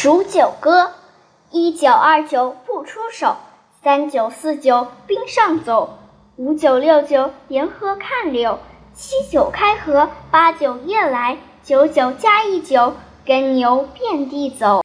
数九歌，一九二九不出手，三九四九冰上走，五九六九沿河看柳，七九开河，八九夜来，九九加一九，耕牛遍地走。